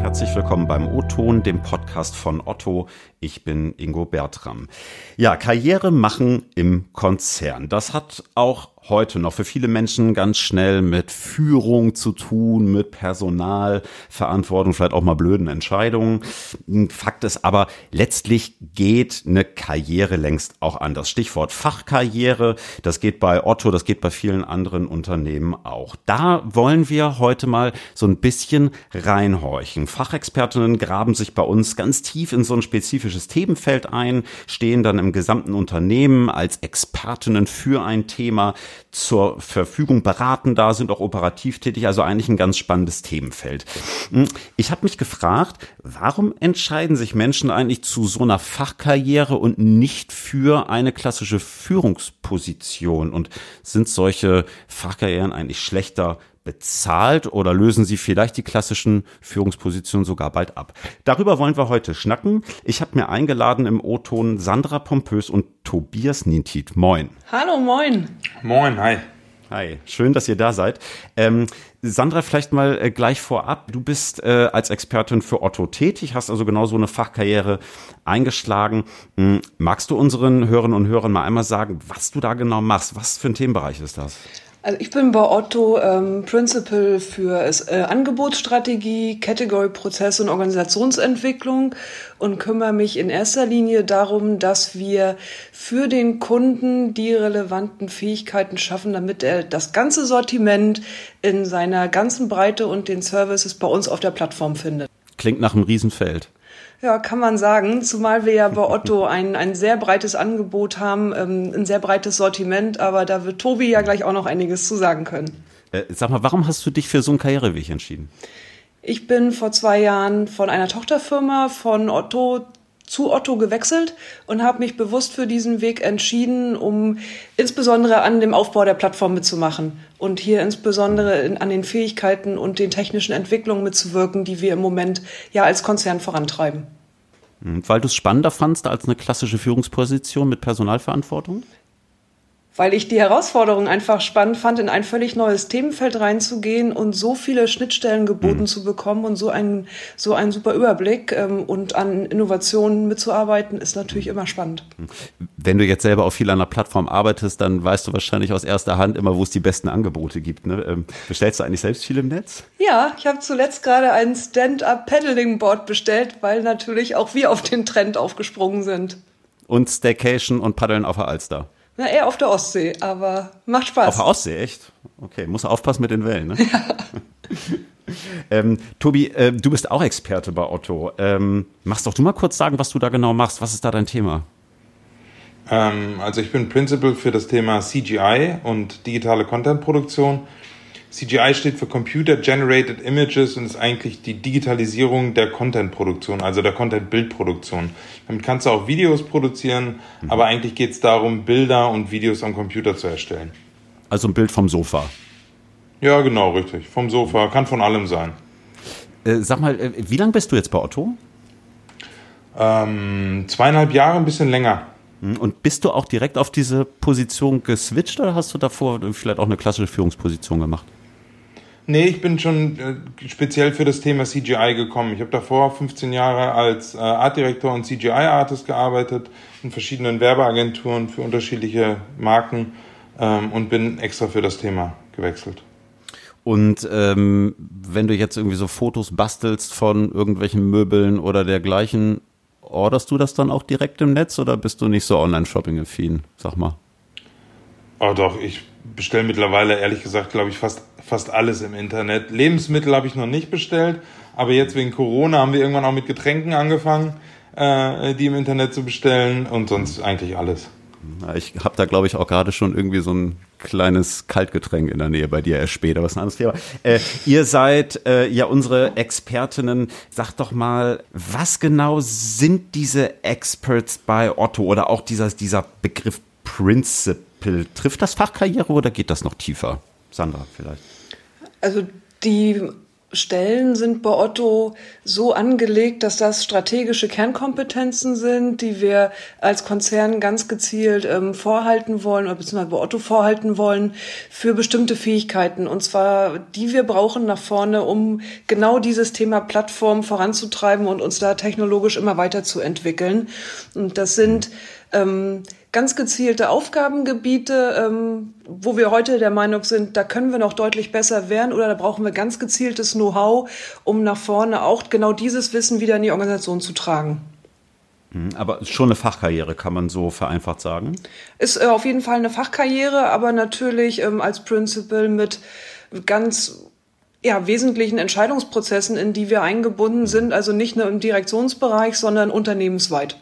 herzlich willkommen beim O-Ton, dem Podcast von Otto. Ich bin Ingo Bertram. Ja, Karriere machen im Konzern. Das hat auch heute noch für viele Menschen ganz schnell mit Führung zu tun, mit Personalverantwortung, vielleicht auch mal blöden Entscheidungen. Fakt ist aber, letztlich geht eine Karriere längst auch anders. Stichwort Fachkarriere, das geht bei Otto, das geht bei vielen anderen Unternehmen auch. Da wollen wir heute mal so ein bisschen reinhorchen. Fachexpertinnen graben sich bei uns ganz tief in so ein spezifisches Themenfeld ein, stehen dann im gesamten Unternehmen als Expertinnen für ein Thema zur Verfügung, beraten da, sind auch operativ tätig, also eigentlich ein ganz spannendes Themenfeld. Hm, ich habe mich gefragt, warum entscheiden sich Menschen eigentlich zu so einer Fachkarriere und nicht für eine klassische Führungsposition? Und sind solche Fachkarrieren eigentlich schlechter bezahlt oder lösen sie vielleicht die klassischen Führungspositionen sogar bald ab? Darüber wollen wir heute schnacken. Ich habe mir eingeladen im O-Ton Sandra Pompös und Tobias Nintit. Moin. Hallo, moin. Moin, hi. Hi, schön, dass ihr da seid. Ähm, Sandra, vielleicht mal äh, gleich vorab. Du bist äh, als Expertin für Otto tätig, hast also genau so eine Fachkarriere eingeschlagen. Hm, magst du unseren Hörerinnen und Hörern mal einmal sagen, was du da genau machst? Was für ein Themenbereich ist das? Also ich bin bei Otto ähm, Principal für äh, Angebotsstrategie, Category-Prozess und Organisationsentwicklung und kümmere mich in erster Linie darum, dass wir für den Kunden die relevanten Fähigkeiten schaffen, damit er das ganze Sortiment in seiner ganzen Breite und den Services bei uns auf der Plattform findet. Klingt nach einem Riesenfeld. Ja, kann man sagen, zumal wir ja bei Otto ein, ein sehr breites Angebot haben, ähm, ein sehr breites Sortiment, aber da wird Tobi ja gleich auch noch einiges zu sagen können. Äh, sag mal, warum hast du dich für so einen Karriereweg entschieden? Ich bin vor zwei Jahren von einer Tochterfirma von Otto zu Otto gewechselt und habe mich bewusst für diesen Weg entschieden, um insbesondere an dem Aufbau der Plattform mitzumachen und hier insbesondere in, an den Fähigkeiten und den technischen Entwicklungen mitzuwirken, die wir im Moment ja als Konzern vorantreiben. Hm, weil du es spannender fandst als eine klassische Führungsposition mit Personalverantwortung? Weil ich die Herausforderung einfach spannend fand, in ein völlig neues Themenfeld reinzugehen und so viele Schnittstellen geboten mhm. zu bekommen und so ein so ein super Überblick ähm, und an Innovationen mitzuarbeiten, ist natürlich immer spannend. Wenn du jetzt selber auch viel an der Plattform arbeitest, dann weißt du wahrscheinlich aus erster Hand immer, wo es die besten Angebote gibt. Ne? Ähm, bestellst du eigentlich selbst viel im Netz? Ja, ich habe zuletzt gerade ein Stand-up-Paddling-Board bestellt, weil natürlich auch wir auf den Trend aufgesprungen sind. Und Staycation und Paddeln auf der Alster. Na, eher auf der Ostsee, aber macht Spaß. Auf der Ostsee, echt? Okay, muss aufpassen mit den Wellen, ne? Ja. ähm, Tobi, äh, du bist auch Experte bei Otto. Ähm, machst doch du mal kurz sagen, was du da genau machst. Was ist da dein Thema? Ähm, also ich bin Principal für das Thema CGI und digitale Contentproduktion CGI steht für Computer Generated Images und ist eigentlich die Digitalisierung der Content-Produktion, also der Content-Bildproduktion. Damit kannst du auch Videos produzieren, mhm. aber eigentlich geht es darum, Bilder und Videos am Computer zu erstellen. Also ein Bild vom Sofa. Ja, genau, richtig. Vom Sofa, kann von allem sein. Äh, sag mal, äh, wie lange bist du jetzt bei Otto? Ähm, zweieinhalb Jahre, ein bisschen länger. Hm, und bist du auch direkt auf diese Position geswitcht oder hast du davor vielleicht auch eine klassische Führungsposition gemacht? Nee, ich bin schon äh, speziell für das Thema CGI gekommen. Ich habe davor 15 Jahre als äh, Artdirektor und CGI-Artist gearbeitet in verschiedenen Werbeagenturen für unterschiedliche Marken ähm, und bin extra für das Thema gewechselt. Und ähm, wenn du jetzt irgendwie so Fotos bastelst von irgendwelchen Möbeln oder dergleichen, orderst du das dann auch direkt im Netz oder bist du nicht so Online-Shopping-affin? Sag mal. Oh doch, ich bestelle mittlerweile ehrlich gesagt, glaube ich, fast, fast alles im Internet. Lebensmittel habe ich noch nicht bestellt, aber jetzt wegen Corona haben wir irgendwann auch mit Getränken angefangen, äh, die im Internet zu bestellen und sonst eigentlich alles. Ich habe da, glaube ich, auch gerade schon irgendwie so ein kleines Kaltgetränk in der Nähe bei dir erst später, was ein anderes Thema. Äh, ihr seid äh, ja unsere Expertinnen. Sagt doch mal, was genau sind diese Experts bei Otto oder auch dieser, dieser Begriff Principle? Trifft das Fachkarriere oder geht das noch tiefer? Sandra, vielleicht. Also die Stellen sind bei Otto so angelegt, dass das strategische Kernkompetenzen sind, die wir als Konzern ganz gezielt ähm, vorhalten wollen oder beziehungsweise bei Otto vorhalten wollen für bestimmte Fähigkeiten. Und zwar die wir brauchen nach vorne, um genau dieses Thema Plattform voranzutreiben und uns da technologisch immer weiterzuentwickeln. Und das sind ähm, ganz gezielte Aufgabengebiete, ähm, wo wir heute der Meinung sind, da können wir noch deutlich besser werden oder da brauchen wir ganz gezieltes Know-how, um nach vorne auch genau dieses Wissen wieder in die Organisation zu tragen. Hm, aber schon eine Fachkarriere, kann man so vereinfacht sagen? Ist äh, auf jeden Fall eine Fachkarriere, aber natürlich ähm, als Principal mit ganz ja, wesentlichen Entscheidungsprozessen, in die wir eingebunden sind, also nicht nur im Direktionsbereich, sondern unternehmensweit.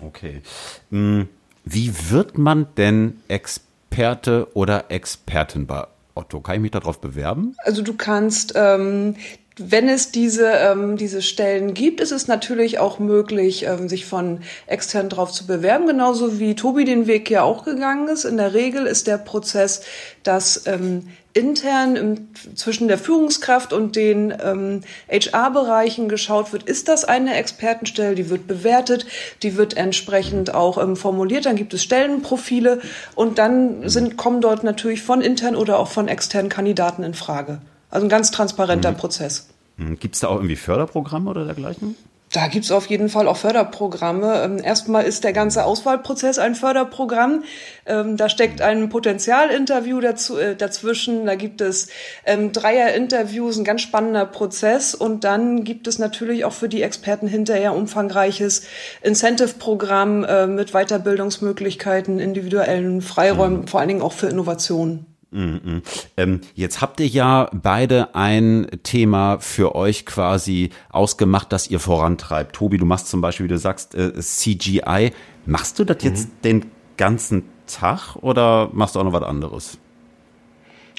Okay. Hm, wie wird man denn Experte oder Expertin bei Otto? Kann ich mich darauf bewerben? Also du kannst ähm, wenn es diese, ähm, diese Stellen gibt, ist es natürlich auch möglich, ähm, sich von extern drauf zu bewerben, genauso wie Tobi den Weg ja auch gegangen ist. In der Regel ist der Prozess, dass ähm, intern im, zwischen der Führungskraft und den ähm, HR-Bereichen geschaut wird, ist das eine Expertenstelle, die wird bewertet, die wird entsprechend auch ähm, formuliert, dann gibt es Stellenprofile und dann sind, kommen dort natürlich von intern oder auch von externen Kandidaten in Frage. Also ein ganz transparenter mhm. Prozess. Mhm. Gibt es da auch irgendwie Förderprogramme oder dergleichen? Da gibt's auf jeden Fall auch Förderprogramme. Ähm, erstmal ist der ganze Auswahlprozess ein Förderprogramm. Ähm, da steckt ein Potenzialinterview dazu, äh, dazwischen. Da gibt es ähm, Dreier-Interviews, ein ganz spannender Prozess. Und dann gibt es natürlich auch für die Experten hinterher umfangreiches Incentive-Programm äh, mit Weiterbildungsmöglichkeiten, individuellen Freiräumen, mhm. vor allen Dingen auch für Innovationen. Mm Ähm, jetzt habt ihr ja beide ein Thema für euch quasi ausgemacht, das ihr vorantreibt. Tobi, du machst zum Beispiel, wie du sagst, äh, CGI. Machst du das mhm. jetzt den ganzen Tag oder machst du auch noch was anderes?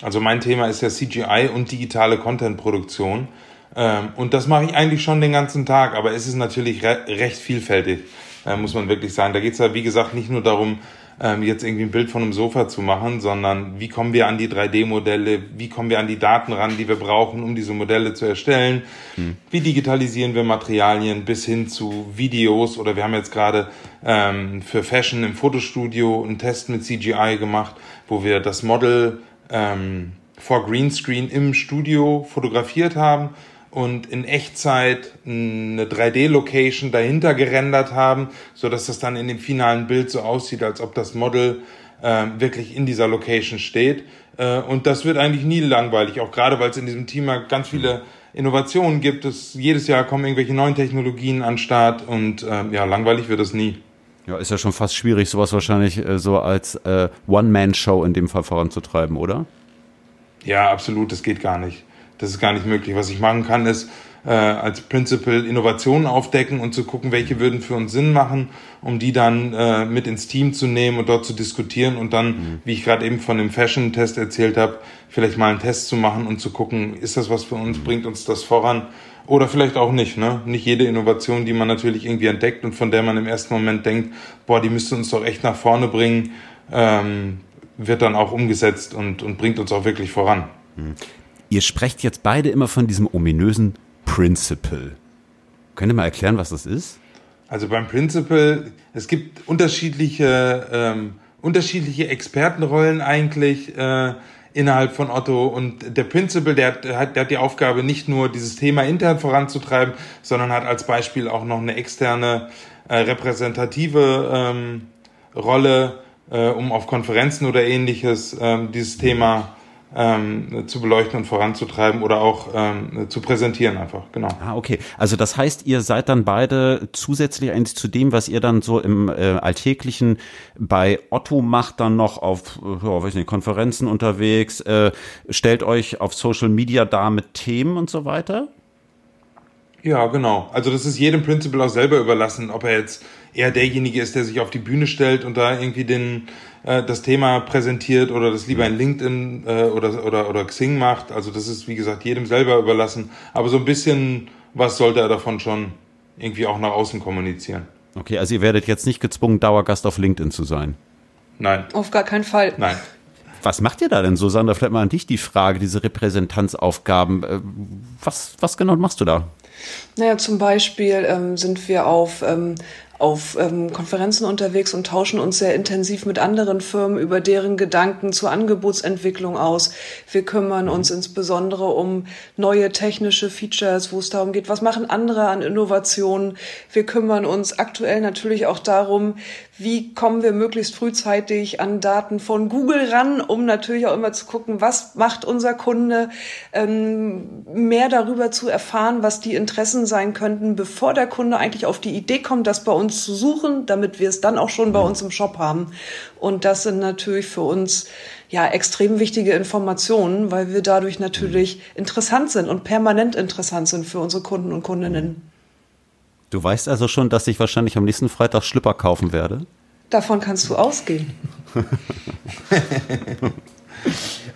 Also mein Thema ist ja CGI und digitale Content-Produktion. Ähm, und das mache ich eigentlich schon den ganzen Tag, aber es ist natürlich re recht vielfältig, äh, muss man wirklich sagen. Da geht es ja, wie gesagt, nicht nur darum, ähm, jetzt irgendwie ein Bild von einem Sofa zu machen, sondern wie kommen wir an die 3D-Modelle, wie kommen wir an die Daten ran, die wir brauchen, um diese Modelle zu erstellen, hm. wie digitalisieren wir Materialien bis hin zu Videos? Oder wir haben jetzt gerade ähm, für Fashion im Fotostudio einen Test mit CGI gemacht, wo wir das Model ähm, vor Greenscreen im Studio fotografiert haben und in Echtzeit eine 3D-Location dahinter gerendert haben, so dass das dann in dem finalen Bild so aussieht, als ob das Model äh, wirklich in dieser Location steht. Äh, und das wird eigentlich nie langweilig, auch gerade weil es in diesem Thema ganz viele Innovationen gibt. Es, jedes Jahr kommen irgendwelche neuen Technologien an den Start und äh, ja, langweilig wird es nie. Ja, ist ja schon fast schwierig, sowas wahrscheinlich äh, so als äh, One-Man-Show in dem Fall voranzutreiben, oder? Ja, absolut, das geht gar nicht. Das ist gar nicht möglich. Was ich machen kann, ist äh, als Principal Innovationen aufdecken und zu gucken, welche würden für uns Sinn machen, um die dann äh, mit ins Team zu nehmen und dort zu diskutieren und dann, mhm. wie ich gerade eben von dem Fashion-Test erzählt habe, vielleicht mal einen Test zu machen und zu gucken, ist das was für uns, mhm. bringt uns das voran oder vielleicht auch nicht. Ne? Nicht jede Innovation, die man natürlich irgendwie entdeckt und von der man im ersten Moment denkt, boah, die müsste uns doch echt nach vorne bringen, ähm, wird dann auch umgesetzt und, und bringt uns auch wirklich voran. Mhm. Ihr sprecht jetzt beide immer von diesem ominösen Principle. Könnt ihr mal erklären, was das ist? Also beim Principle, es gibt unterschiedliche, ähm, unterschiedliche Expertenrollen eigentlich äh, innerhalb von Otto und der Principle, der hat, der hat die Aufgabe, nicht nur dieses Thema intern voranzutreiben, sondern hat als Beispiel auch noch eine externe äh, repräsentative ähm, Rolle, äh, um auf Konferenzen oder ähnliches ähm, dieses Thema ähm, zu beleuchten und voranzutreiben oder auch ähm, zu präsentieren einfach, genau. Ah, okay. Also das heißt, ihr seid dann beide zusätzlich eigentlich zu dem, was ihr dann so im äh, Alltäglichen bei Otto macht, dann noch auf ja, weiß nicht, Konferenzen unterwegs, äh, stellt euch auf Social Media dar mit Themen und so weiter? Ja, genau. Also das ist jedem Principal auch selber überlassen, ob er jetzt eher derjenige ist, der sich auf die Bühne stellt und da irgendwie den äh, das Thema präsentiert oder das lieber in LinkedIn äh, oder, oder, oder Xing macht. Also das ist, wie gesagt, jedem selber überlassen. Aber so ein bisschen was sollte er davon schon irgendwie auch nach außen kommunizieren. Okay, also ihr werdet jetzt nicht gezwungen, Dauergast auf LinkedIn zu sein. Nein. Auf gar keinen Fall. Nein. Was macht ihr da denn, Susanne? Vielleicht mal an dich die Frage, diese Repräsentanzaufgaben. Äh, was, was genau machst du da? Naja, zum Beispiel ähm, sind wir auf ähm, auf ähm, Konferenzen unterwegs und tauschen uns sehr intensiv mit anderen Firmen über deren Gedanken zur Angebotsentwicklung aus. Wir kümmern uns insbesondere um neue technische Features, wo es darum geht, was machen andere an Innovationen. Wir kümmern uns aktuell natürlich auch darum, wie kommen wir möglichst frühzeitig an Daten von Google ran, um natürlich auch immer zu gucken, was macht unser Kunde, ähm, mehr darüber zu erfahren, was die Interessen sein könnten, bevor der Kunde eigentlich auf die Idee kommt, das bei uns zu suchen, damit wir es dann auch schon bei uns im Shop haben. Und das sind natürlich für uns ja extrem wichtige Informationen, weil wir dadurch natürlich interessant sind und permanent interessant sind für unsere Kunden und Kundinnen. Du weißt also schon, dass ich wahrscheinlich am nächsten Freitag Schlipper kaufen werde? Davon kannst du ausgehen.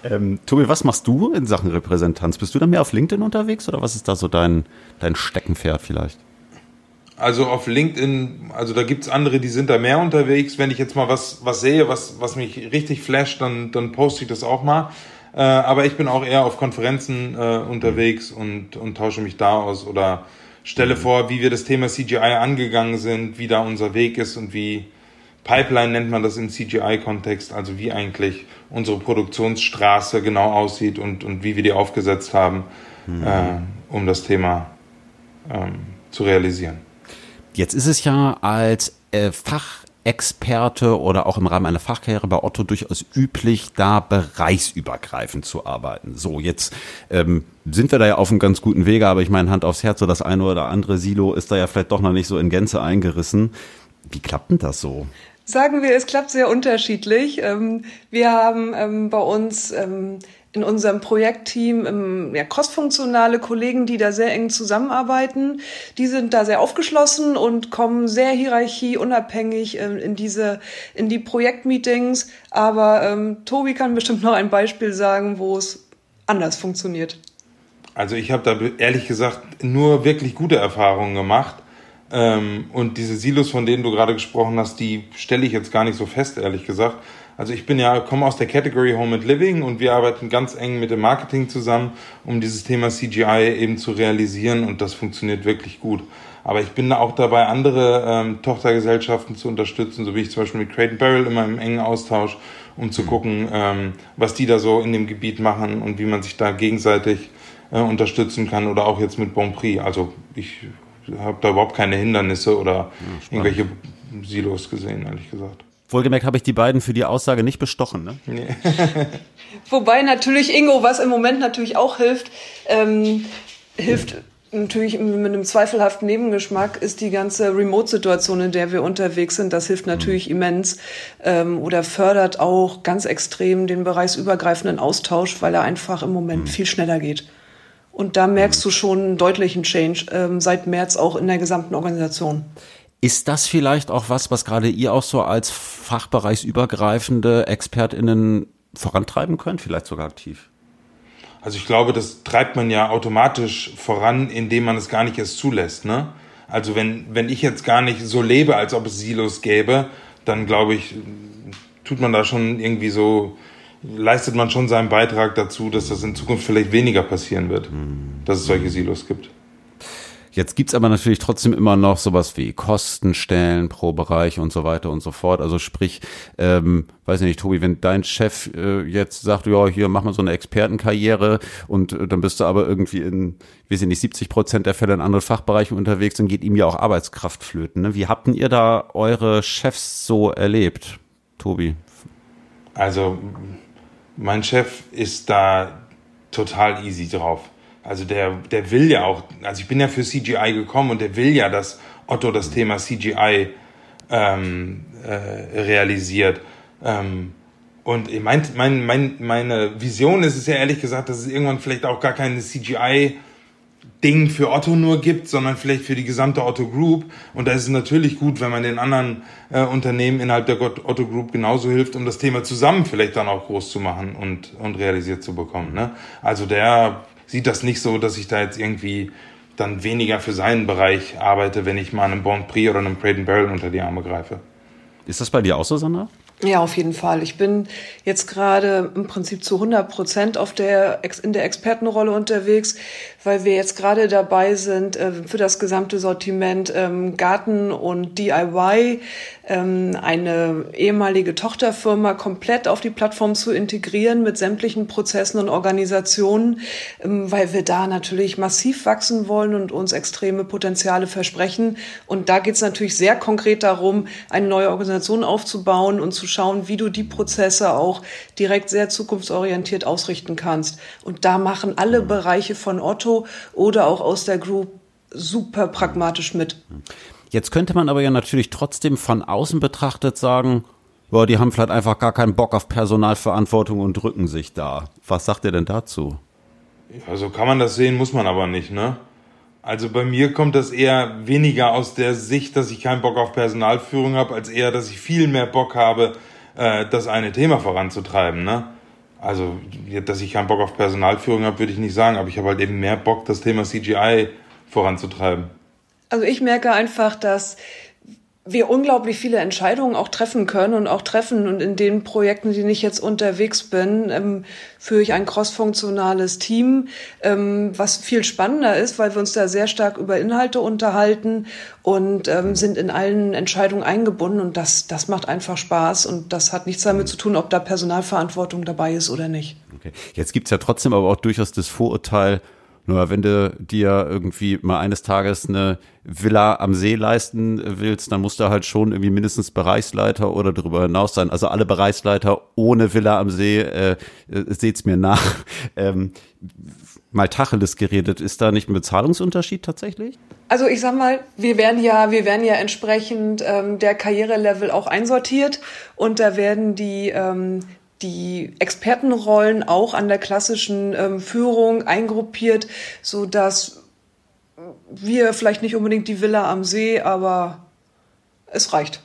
ähm, Tobi, was machst du in Sachen Repräsentanz? Bist du da mehr auf LinkedIn unterwegs oder was ist da so dein, dein Steckenpferd vielleicht? Also auf LinkedIn, also da gibt es andere, die sind da mehr unterwegs. Wenn ich jetzt mal was, was sehe, was, was mich richtig flasht, dann, dann poste ich das auch mal. Äh, aber ich bin auch eher auf Konferenzen äh, unterwegs und, und tausche mich da aus oder stelle vor, wie wir das Thema CGI angegangen sind, wie da unser Weg ist und wie Pipeline nennt man das im CGI-Kontext, also wie eigentlich unsere Produktionsstraße genau aussieht und, und wie wir die aufgesetzt haben, mhm. äh, um das Thema ähm, zu realisieren. Jetzt ist es ja als äh, Fach Experte oder auch im Rahmen einer Fachkarriere bei Otto durchaus üblich, da bereichsübergreifend zu arbeiten. So, jetzt ähm, sind wir da ja auf einem ganz guten Wege, aber ich meine, Hand aufs Herz, so das eine oder andere Silo ist da ja vielleicht doch noch nicht so in Gänze eingerissen. Wie klappt denn das so? Sagen wir, es klappt sehr unterschiedlich. Ähm, wir haben ähm, bei uns ähm, in unserem Projektteam ähm, ja, crossfunktionale Kollegen, die da sehr eng zusammenarbeiten. Die sind da sehr aufgeschlossen und kommen sehr hierarchieunabhängig ähm, in diese in die Projektmeetings. Aber ähm, Tobi kann bestimmt noch ein Beispiel sagen, wo es anders funktioniert. Also ich habe da ehrlich gesagt nur wirklich gute Erfahrungen gemacht. Ähm, und diese Silos, von denen du gerade gesprochen hast, die stelle ich jetzt gar nicht so fest, ehrlich gesagt. Also ich bin ja, komme aus der Category Home and Living und wir arbeiten ganz eng mit dem Marketing zusammen, um dieses Thema CGI eben zu realisieren und das funktioniert wirklich gut. Aber ich bin auch dabei, andere ähm, Tochtergesellschaften zu unterstützen, so wie ich zum Beispiel mit Crate Barrel immer im engen Austausch, um zu gucken, ähm, was die da so in dem Gebiet machen und wie man sich da gegenseitig äh, unterstützen kann oder auch jetzt mit Bonprix. Also ich habe da überhaupt keine Hindernisse oder ja, irgendwelche Silos gesehen, ehrlich gesagt. Wohlgemerkt habe ich die beiden für die Aussage nicht bestochen. Ne? Nee. Wobei natürlich Ingo, was im Moment natürlich auch hilft, ähm, hilft natürlich mit einem zweifelhaften Nebengeschmack ist die ganze Remote-Situation, in der wir unterwegs sind. Das hilft natürlich mhm. immens ähm, oder fördert auch ganz extrem den bereichsübergreifenden Austausch, weil er einfach im Moment mhm. viel schneller geht. Und da merkst mhm. du schon einen deutlichen Change ähm, seit März auch in der gesamten Organisation. Ist das vielleicht auch was, was gerade ihr auch so als fachbereichsübergreifende ExpertInnen vorantreiben könnt, vielleicht sogar aktiv? Also ich glaube, das treibt man ja automatisch voran, indem man es gar nicht erst zulässt. Ne? Also wenn, wenn ich jetzt gar nicht so lebe, als ob es Silos gäbe, dann glaube ich, tut man da schon irgendwie so, leistet man schon seinen Beitrag dazu, dass das in Zukunft vielleicht weniger passieren wird, mhm. dass es solche Silos gibt. Jetzt gibt's aber natürlich trotzdem immer noch sowas wie Kostenstellen pro Bereich und so weiter und so fort. Also sprich, ähm, weiß ich nicht, Tobi, wenn dein Chef äh, jetzt sagt, ja, hier mach mal so eine Expertenkarriere und äh, dann bist du aber irgendwie in, wir sind nicht, 70 Prozent der Fälle in anderen Fachbereichen unterwegs, dann geht ihm ja auch Arbeitskraft flöten. Ne? Wie habt ihr da eure Chefs so erlebt, Tobi? Also, mein Chef ist da total easy drauf. Also der, der will ja auch, also ich bin ja für CGI gekommen und der will ja, dass Otto das Thema CGI ähm, äh, realisiert. Ähm, und mein, mein, mein, meine Vision ist es ja ehrlich gesagt, dass es irgendwann vielleicht auch gar keine CGI Ding für Otto nur gibt, sondern vielleicht für die gesamte Otto Group. Und da ist es natürlich gut, wenn man den anderen äh, Unternehmen innerhalb der Otto Group genauso hilft, um das Thema zusammen vielleicht dann auch groß zu machen und, und realisiert zu bekommen. Ne? Also der sieht das nicht so, dass ich da jetzt irgendwie dann weniger für seinen Bereich arbeite, wenn ich mal einem Bon Prix oder einem Crate Barrel unter die Arme greife. Ist das bei dir auch so, Sandra? Ja, auf jeden Fall. Ich bin jetzt gerade im Prinzip zu 100 Prozent auf der, in der Expertenrolle unterwegs, weil wir jetzt gerade dabei sind, äh, für das gesamte Sortiment ähm, Garten und DIY ähm, eine ehemalige Tochterfirma komplett auf die Plattform zu integrieren mit sämtlichen Prozessen und Organisationen, ähm, weil wir da natürlich massiv wachsen wollen und uns extreme Potenziale versprechen. Und da geht es natürlich sehr konkret darum, eine neue Organisation aufzubauen und zu schauen, wie du die Prozesse auch direkt sehr zukunftsorientiert ausrichten kannst. Und da machen alle Bereiche von Otto oder auch aus der Group super pragmatisch mit. Jetzt könnte man aber ja natürlich trotzdem von außen betrachtet sagen, boah, die haben vielleicht einfach gar keinen Bock auf Personalverantwortung und drücken sich da. Was sagt ihr denn dazu? Ja, so kann man das sehen, muss man aber nicht, ne? Also bei mir kommt das eher weniger aus der Sicht, dass ich keinen Bock auf Personalführung habe, als eher, dass ich viel mehr Bock habe, äh, das eine Thema voranzutreiben. Ne? Also, dass ich keinen Bock auf Personalführung habe, würde ich nicht sagen, aber ich habe halt eben mehr Bock, das Thema CGI voranzutreiben. Also ich merke einfach, dass wir unglaublich viele Entscheidungen auch treffen können und auch treffen. Und in den Projekten, in denen ich jetzt unterwegs bin, ähm, führe ich ein crossfunktionales Team, ähm, was viel spannender ist, weil wir uns da sehr stark über Inhalte unterhalten und ähm, sind in allen Entscheidungen eingebunden. Und das, das macht einfach Spaß. Und das hat nichts damit zu tun, ob da Personalverantwortung dabei ist oder nicht. Okay. Jetzt gibt's ja trotzdem aber auch durchaus das Vorurteil, nur wenn du dir irgendwie mal eines Tages eine Villa am See leisten willst, dann musst du halt schon irgendwie mindestens Bereichsleiter oder darüber hinaus sein. Also alle Bereichsleiter ohne Villa am See, äh, äh seht's mir nach. Ähm, mal Tacheles geredet, ist da nicht ein Bezahlungsunterschied tatsächlich? Also ich sag mal, wir werden ja, wir werden ja entsprechend ähm, der Karrierelevel auch einsortiert und da werden die ähm, die Expertenrollen auch an der klassischen ähm, Führung eingruppiert, so dass wir vielleicht nicht unbedingt die Villa am See, aber es reicht.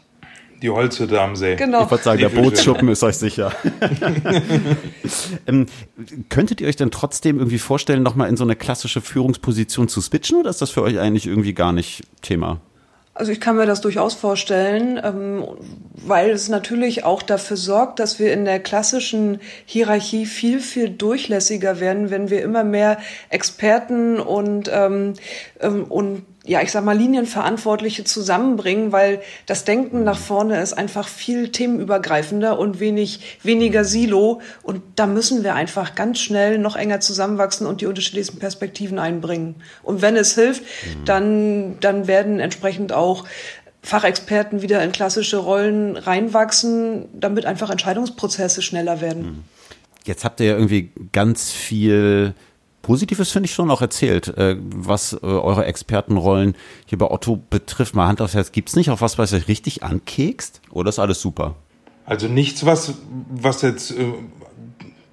Die Holzhütte am See. Genau. Ich würde sagen, der Bootsschuppen ist euch sicher. ähm, könntet ihr euch denn trotzdem irgendwie vorstellen, nochmal in so eine klassische Führungsposition zu switchen oder ist das für euch eigentlich irgendwie gar nicht Thema? Also ich kann mir das durchaus vorstellen, ähm, weil es natürlich auch dafür sorgt, dass wir in der klassischen Hierarchie viel, viel durchlässiger werden, wenn wir immer mehr Experten und, ähm, ähm und ja, ich sag mal, Linienverantwortliche zusammenbringen, weil das Denken nach vorne ist einfach viel themenübergreifender und wenig, weniger Silo. Und da müssen wir einfach ganz schnell noch enger zusammenwachsen und die unterschiedlichsten Perspektiven einbringen. Und wenn es hilft, mhm. dann, dann werden entsprechend auch Fachexperten wieder in klassische Rollen reinwachsen, damit einfach Entscheidungsprozesse schneller werden. Mhm. Jetzt habt ihr ja irgendwie ganz viel Positives finde ich schon auch erzählt, äh, was äh, eure Expertenrollen hier bei Otto betrifft. Mal Hand aufs Herz, gibt es nicht auch was, was euch richtig ankekst? Oder ist alles super? Also nichts, was, was jetzt äh,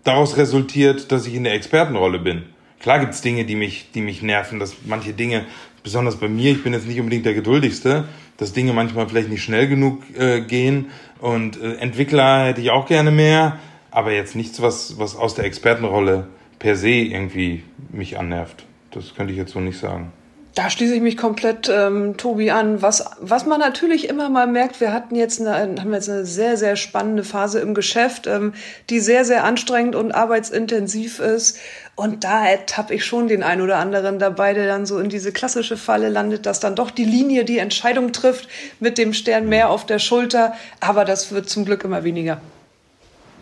daraus resultiert, dass ich in der Expertenrolle bin. Klar gibt es Dinge, die mich, die mich nerven, dass manche Dinge, besonders bei mir, ich bin jetzt nicht unbedingt der Geduldigste, dass Dinge manchmal vielleicht nicht schnell genug äh, gehen und äh, Entwickler hätte ich auch gerne mehr, aber jetzt nichts, was, was aus der Expertenrolle per se irgendwie mich annervt. Das könnte ich jetzt so nicht sagen. Da schließe ich mich komplett ähm, Tobi an. Was, was man natürlich immer mal merkt, wir hatten jetzt eine, haben jetzt eine sehr, sehr spannende Phase im Geschäft, ähm, die sehr, sehr anstrengend und arbeitsintensiv ist. Und da ertappe ich schon den einen oder anderen dabei, der dann so in diese klassische Falle landet, dass dann doch die Linie die Entscheidung trifft mit dem Stern mehr auf der Schulter. Aber das wird zum Glück immer weniger.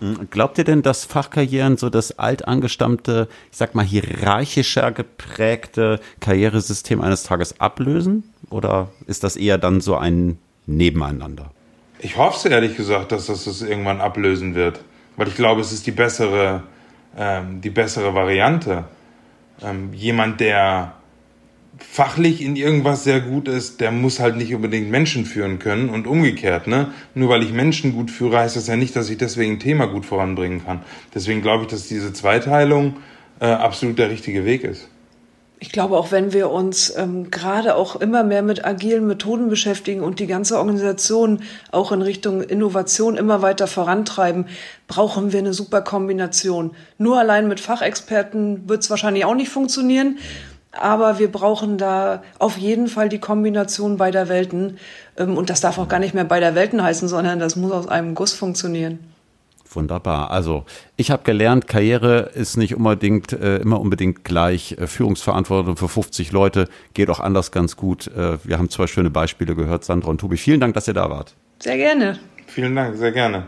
Hm, glaubt ihr denn, dass Fachkarrieren so das altangestammte, ich sag mal, hierarchischer geprägte Karrieresystem eines Tages ablösen? Oder ist das eher dann so ein Nebeneinander? Ich hoffe ehrlich gesagt, dass das das irgendwann ablösen wird. Weil ich glaube, es ist die bessere, ähm, die bessere Variante. Ähm, jemand, der fachlich in irgendwas sehr gut ist, der muss halt nicht unbedingt Menschen führen können und umgekehrt. Ne? Nur weil ich Menschen gut führe, heißt das ja nicht, dass ich deswegen ein Thema gut voranbringen kann. Deswegen glaube ich, dass diese Zweiteilung äh, absolut der richtige Weg ist. Ich glaube, auch wenn wir uns ähm, gerade auch immer mehr mit agilen Methoden beschäftigen und die ganze Organisation auch in Richtung Innovation immer weiter vorantreiben, brauchen wir eine super Kombination. Nur allein mit Fachexperten wird es wahrscheinlich auch nicht funktionieren. Aber wir brauchen da auf jeden Fall die Kombination beider Welten. Ähm, und das darf auch gar nicht mehr beider Welten heißen, sondern das muss aus einem Guss funktionieren. Wunderbar. Also ich habe gelernt, Karriere ist nicht unbedingt äh, immer unbedingt gleich. Äh, Führungsverantwortung für 50 Leute geht auch anders ganz gut. Äh, wir haben zwei schöne Beispiele gehört, Sandra und Tobi. Vielen Dank, dass ihr da wart. Sehr gerne. Vielen Dank, sehr gerne.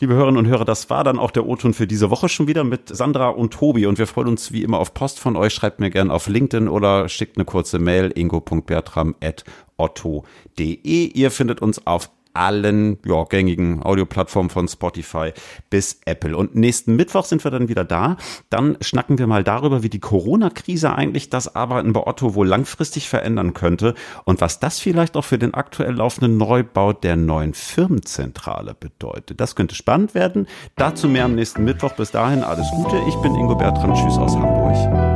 Liebe Hörerinnen und Hörer, das war dann auch der O-Ton für diese Woche schon wieder mit Sandra und Tobi und wir freuen uns wie immer auf Post von euch. Schreibt mir gerne auf LinkedIn oder schickt eine kurze Mail ingo.bertram.otto.de. Ihr findet uns auf allen ja, gängigen Audioplattformen von Spotify bis Apple. Und nächsten Mittwoch sind wir dann wieder da. Dann schnacken wir mal darüber, wie die Corona-Krise eigentlich das Arbeiten bei Otto wohl langfristig verändern könnte und was das vielleicht auch für den aktuell laufenden Neubau der neuen Firmenzentrale bedeutet. Das könnte spannend werden. Dazu mehr am nächsten Mittwoch. Bis dahin alles Gute. Ich bin Ingo Bertram. Tschüss aus Hamburg.